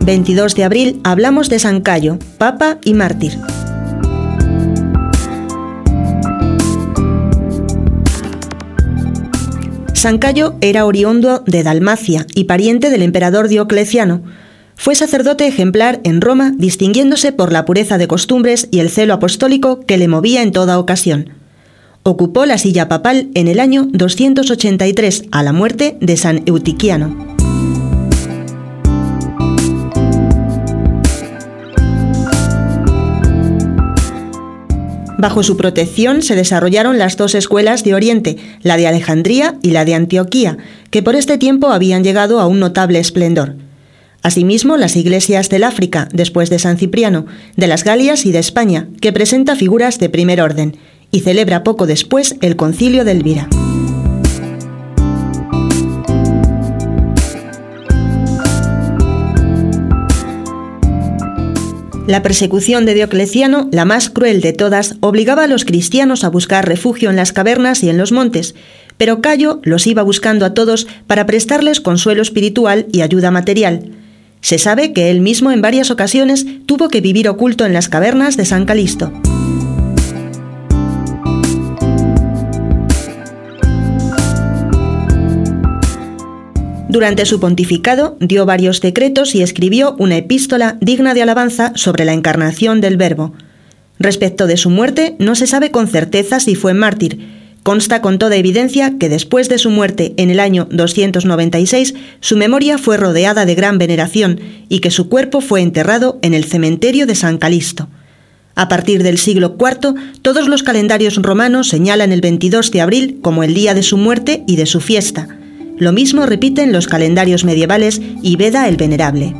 22 de abril hablamos de San Cayo, papa y mártir. San Cayo era oriundo de Dalmacia y pariente del emperador Diocleciano. Fue sacerdote ejemplar en Roma, distinguiéndose por la pureza de costumbres y el celo apostólico que le movía en toda ocasión. Ocupó la silla papal en el año 283 a la muerte de San Eutiquiano. Bajo su protección se desarrollaron las dos escuelas de Oriente, la de Alejandría y la de Antioquía, que por este tiempo habían llegado a un notable esplendor. Asimismo, las iglesias del África, después de San Cipriano, de las Galias y de España, que presenta figuras de primer orden, y celebra poco después el concilio de Elvira. La persecución de Diocleciano, la más cruel de todas, obligaba a los cristianos a buscar refugio en las cavernas y en los montes, pero Cayo los iba buscando a todos para prestarles consuelo espiritual y ayuda material. Se sabe que él mismo en varias ocasiones tuvo que vivir oculto en las cavernas de San Calisto. Durante su pontificado dio varios decretos y escribió una epístola digna de alabanza sobre la encarnación del Verbo. Respecto de su muerte, no se sabe con certeza si fue mártir. Consta con toda evidencia que después de su muerte en el año 296, su memoria fue rodeada de gran veneración y que su cuerpo fue enterrado en el cementerio de San Calisto. A partir del siglo IV, todos los calendarios romanos señalan el 22 de abril como el día de su muerte y de su fiesta. Lo mismo repiten los calendarios medievales y Veda el Venerable.